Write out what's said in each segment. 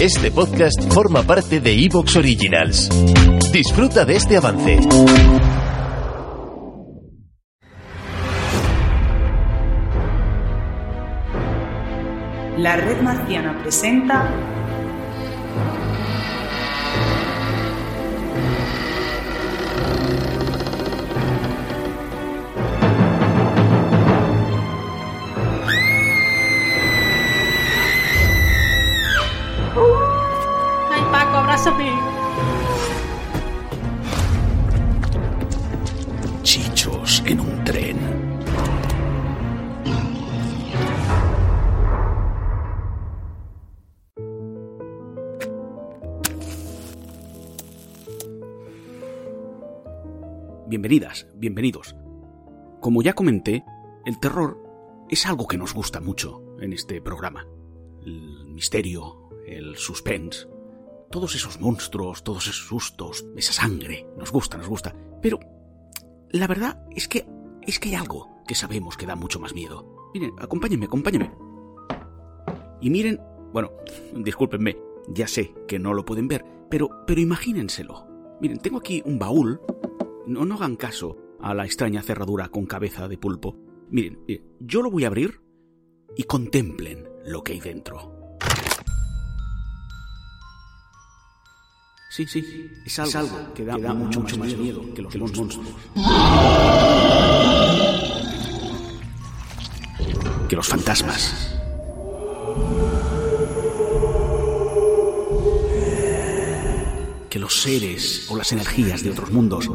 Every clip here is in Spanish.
Este podcast forma parte de Evox Originals. Disfruta de este avance. La red marciana presenta Chichos en un tren. Bienvenidas, bienvenidos. Como ya comenté, el terror es algo que nos gusta mucho en este programa. El misterio, el suspense, todos esos monstruos, todos esos sustos, esa sangre, nos gusta, nos gusta. Pero la verdad es que es que hay algo que sabemos que da mucho más miedo. Miren, acompáñenme, acompáñenme. Y miren, bueno, discúlpenme, ya sé que no lo pueden ver, pero pero imagínenselo. Miren, tengo aquí un baúl. No, hagan caso a la extraña cerradura con cabeza de pulpo. Miren, miren, yo lo voy a abrir y contemplen lo que hay dentro. Sí, sí, es algo, que da, mucho, mucho más miedo, que los, monstruos. Que los fantasmas. Que los seres o las energías de otros mundos.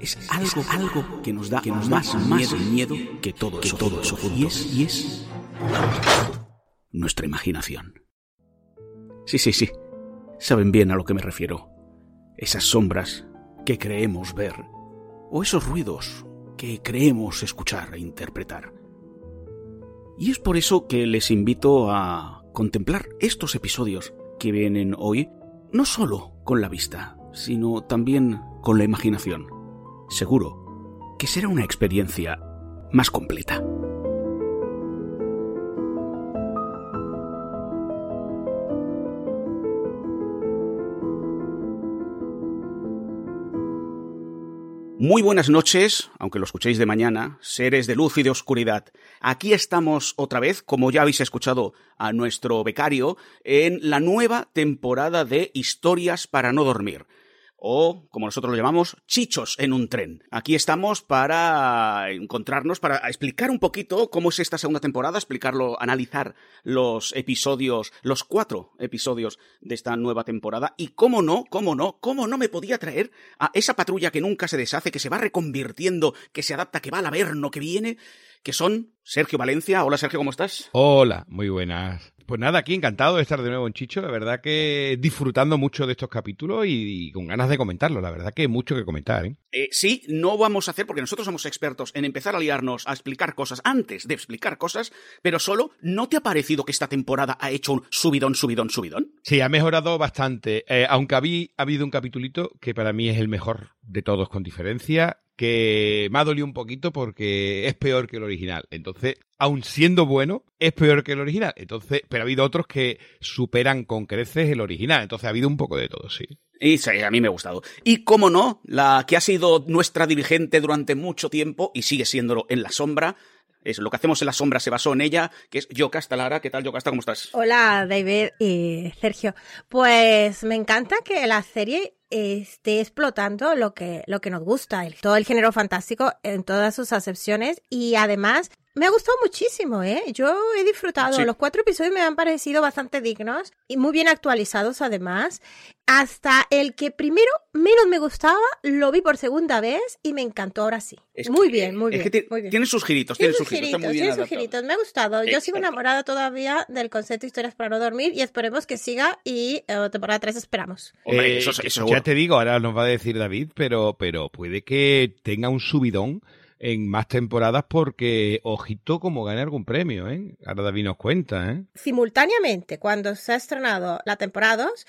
Es algo, algo que nos da, que nos más, más miedo, que todo eso, todo eso. Y es, y es nuestra imaginación. Sí, sí, sí. Saben bien a lo que me refiero. Esas sombras que creemos ver, o esos ruidos que creemos escuchar e interpretar. Y es por eso que les invito a contemplar estos episodios que vienen hoy, no solo con la vista, sino también con la imaginación. Seguro que será una experiencia más completa. Muy buenas noches, aunque lo escuchéis de mañana, seres de luz y de oscuridad. Aquí estamos otra vez, como ya habéis escuchado a nuestro becario, en la nueva temporada de Historias para no dormir o, como nosotros lo llamamos, chichos en un tren. Aquí estamos para encontrarnos, para explicar un poquito cómo es esta segunda temporada, explicarlo, analizar los episodios, los cuatro episodios de esta nueva temporada y cómo no, cómo no, cómo no me podía traer a esa patrulla que nunca se deshace, que se va reconvirtiendo, que se adapta, que va al averno, que viene, que son Sergio Valencia. Hola Sergio, ¿cómo estás? Hola, muy buenas. Pues nada, aquí encantado de estar de nuevo en Chicho. La verdad que disfrutando mucho de estos capítulos y, con ganas de comentarlo. La verdad que hay mucho que comentar. ¿eh? Eh, sí, no vamos a hacer, porque nosotros somos expertos en empezar a liarnos a explicar cosas antes de explicar cosas, pero solo, ¿no te ha parecido que esta temporada ha hecho un subidón, subidón, subidón? Sí, ha mejorado bastante. Eh, aunque ha habido un capitulito que para mí es el mejor de todos con diferencia, que me ha dolido un poquito porque es peor que el original. Entonces, aun siendo bueno, es peor que el original. Entonces, pero ha habido otros que superan con creces el original. Entonces, ha habido un poco de todo, sí. Y sí, a mí me ha gustado. Y cómo no, la que ha sido nuestra dirigente durante mucho tiempo y sigue siéndolo en la sombra, es lo que hacemos en la sombra se basó en ella, que es Yocasta Lara. ¿Qué tal, Yocasta? ¿Cómo estás? Hola, David y Sergio. Pues me encanta que la serie esté explotando lo que, lo que nos gusta, el- todo el género fantástico en todas sus acepciones y además me ha gustado muchísimo, ¿eh? Yo he disfrutado. Sí. Los cuatro episodios me han parecido bastante dignos y muy bien actualizados además. Hasta el que primero menos me gustaba, lo vi por segunda vez y me encantó ahora sí. Es muy que- bien, muy es bien. que muy bien. Tiene sus giritos, Tiene sus giritos. está giritos, muy bien tiene sus giritos. Me ha gustado. Yo sigo enamorada todavía del concepto Historias para no dormir y esperemos que siga y eh, temporada 3 esperamos. Hombre, Eh, eso, eso ya seguro. te digo, ahora nos va a decir David, pero, pero puede que tenga un subidón en más temporadas porque, ojito, como gane algún premio, ¿eh? Ahora David nos cuenta, ¿eh? simultáneamente, cuando se ha estrenado la temporada 2,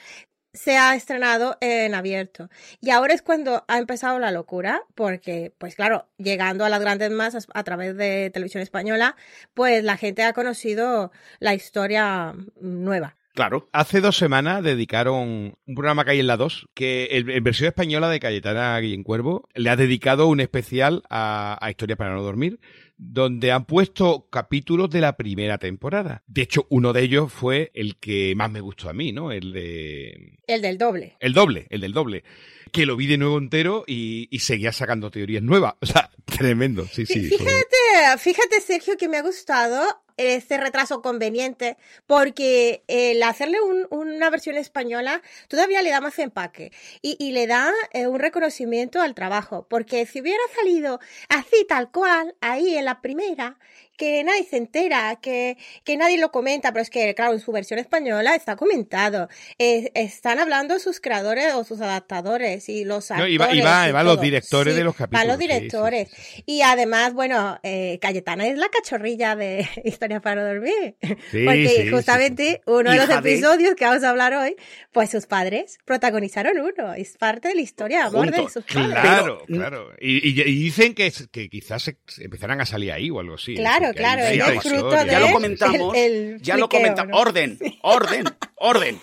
se ha estrenado en abierto. Y ahora es cuando ha empezado la locura, porque, pues claro, llegando a las grandes masas a través de televisión española, pues la gente ha conocido la historia nueva. Claro. Hace dos semanas dedicaron un programa que hay en la 2, que en versión española de Cayetana Guillén Cuervo le ha dedicado un especial a, a Historia para no dormir, donde han puesto capítulos de la primera temporada. De hecho, uno de ellos fue el que más me gustó a mí, ¿no? El de... El del doble. El doble, el del doble. Que lo vi de nuevo entero y, y seguía sacando teorías nuevas. O sea, tremendo. Sí, sí. Fíjate, fíjate, Sergio, que me ha gustado este retraso conveniente, porque el hacerle un- una versión española todavía le da más empaque y, y le da eh, un reconocimiento al trabajo, porque si hubiera salido así tal cual, ahí en la primera, que nadie se entera, que, que nadie lo comenta, pero es que, claro, en su versión española está comentado. Eh, están hablando sus creadores o sus adaptadores y los No, actores. va los directores de los capítulos, los sí, sí, directores. Y además, bueno, eh, Cayetana es la cachorrilla de Historia para dormir. Sí, Porque sí, sí, justamente uno de los de- episodios que vamos a hablar hoy, pues sus padres protagonizaron uno. Es parte de la historia de amor de sus padres. Claro, Pero- claro. Y, y- y dicen que, que quizás se, se empezarán a salir ahí o algo así. ¿eh? Claro, claro, hay es mucha el historia. fruto de- Ya lo comentamos. El- el ya lo comentamos. ¿no? Orden, orden, orden,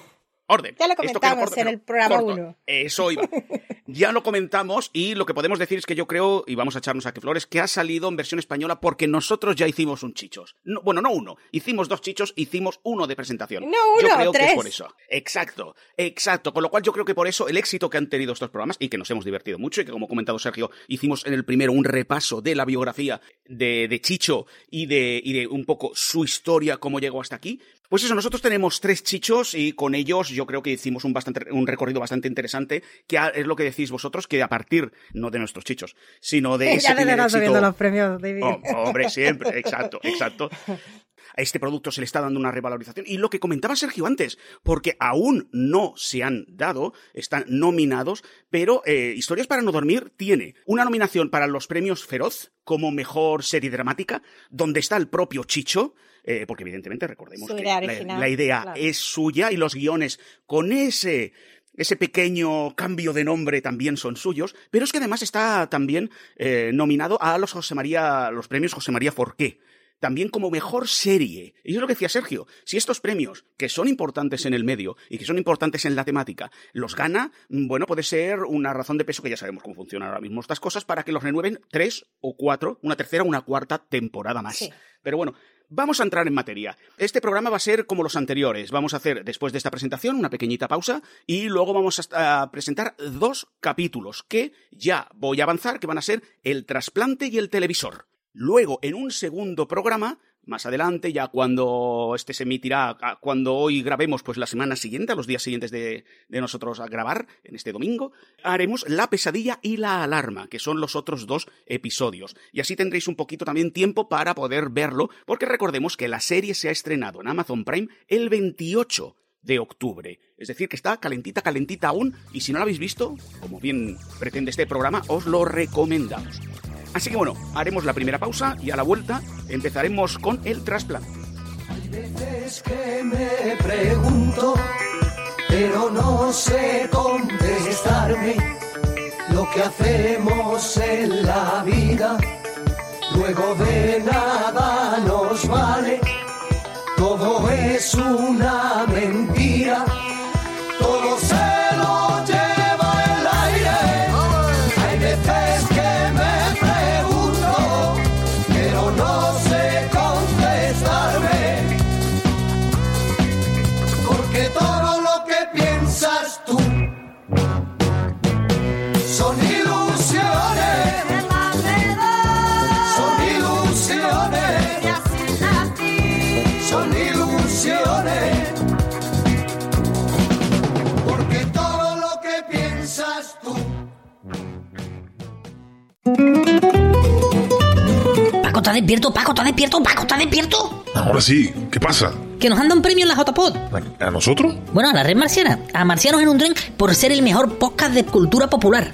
orden. Ya lo comentamos en el programa corto. uno. Eso iba. Ya lo comentamos y lo que podemos decir es que yo creo, y vamos a echarnos aquí flores, que ha salido en versión española porque nosotros ya hicimos un chichos. No, bueno, no uno. Hicimos dos chichos, hicimos uno de presentación. No yo uno, creo que tres. es por eso. Exacto, exacto. Con lo cual yo creo que por eso el éxito que han tenido estos programas y que nos hemos divertido mucho y que como ha comentado Sergio, hicimos en el primero un repaso de la biografía de, de Chicho y de, y de un poco su historia, cómo llegó hasta aquí. Pues eso, nosotros tenemos tres chichos y con ellos yo creo que hicimos un, bastante, un recorrido bastante interesante, que es lo que decís vosotros, que a partir, no de nuestros chichos, sino de ese ya están éxito... subiendo los premios, David. Oh, hombre, siempre, exacto, exacto. A este producto se le está dando una revalorización. Y lo que comentaba Sergio antes, porque aún no se han dado, están nominados, pero eh, Historias para no dormir tiene una nominación para los premios Feroz como mejor serie dramática, donde está el propio Chicho, eh, porque evidentemente recordemos que idea la, idea claro. es suya y los guiones con ese ese pequeño cambio de nombre también son suyos, pero es que además está también eh, nominado a los José María, los premios José María Forqué. También como mejor serie. Y es lo que decía Sergio. Si estos premios, que son importantes en el medio y que son importantes en la temática, los gana, mm, bueno, puede ser una razón de peso que ya sabemos cómo funcionan ahora mismo estas cosas para que los renueven tres o cuatro, una tercera o una cuarta temporada más. Sí. Pero bueno, Vamos a entrar en materia. Este programa va a ser como los anteriores. Vamos a hacer, después de esta presentación, una pequeñita pausa y luego vamos a, presentar dos capítulos que ya voy a avanzar, que van a ser el trasplante y el televisor. Luego, en un segundo programa, más adelante, ya cuando este se emitirá, cuando hoy grabemos, pues la semana siguiente, a los días siguientes de, de nosotros a grabar, en este domingo, haremos La pesadilla y la alarma, que son los otros dos episodios. Y así tendréis un poquito también tiempo para poder verlo, porque recordemos que la serie se ha estrenado en Amazon Prime el 28 de octubre. Es decir, que está calentita, calentita aún, y si no la habéis visto, como bien pretende este programa, os lo recomendamos. Así que bueno, haremos la primera pausa y a la vuelta empezaremos con el trasplante. Es que me pregunto, pero no sé contestarme lo que hacemos en la vida. Luego de nada nos vale, todo es una mentira, despierto? Paco, ¿estás despierto? Paco, ¿estás despierto? Ahora sí, ¿qué pasa? Que nos han dado un premio en la JPod. ¿A nosotros? Bueno, a la red marciana. A Marcianos en un tren por ser el mejor podcast de cultura popular.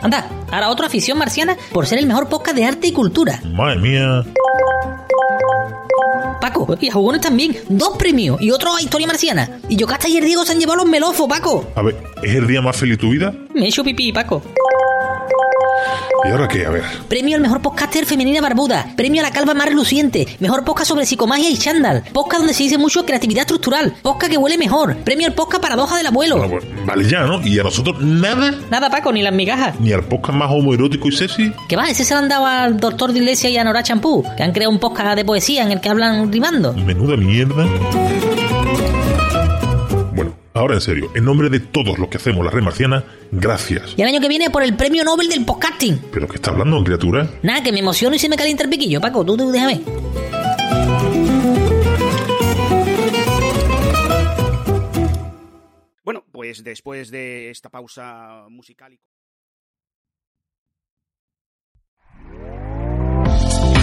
Anda, ahora otra afición marciana por ser el mejor podcast de arte y cultura. Madre mía. Paco, y a jugones también. Dos premios y otro a historia marciana. Y Yocasta y el Diego se han llevado los melofos, Paco. A ver, ¿es el día más feliz de tu vida? Me he hecho pipí, Paco. ¿Y ahora qué? A ver. Premio al mejor podcaster femenina barbuda. Premio a la calva más reluciente. Mejor podcast sobre psicomagia y chándal. Podcast donde se dice mucho creatividad estructural. Podcast que huele mejor. Premio al podcast paradoja del abuelo. Bueno, pues, vale ya, ¿no? ¿Y a nosotros nada? Nada, Paco, ni las migajas. ¿Ni al podcast más homoerótico y sexy? ¿Qué va? Ese se lo han dado al doctor de Iglesia y a Nora Champú, que han creado un podcast de poesía en el que hablan rimando. Menuda mierda. Ahora en serio, en nombre de todos los que hacemos la red marciana, gracias. Y el año que viene por el premio Nobel del podcasting. ¿Pero qué está hablando, criatura? Nada, que me emociono y se me calienta el piquillo, Paco. Tú, tú déjame. Bueno, pues después de esta pausa musical. y-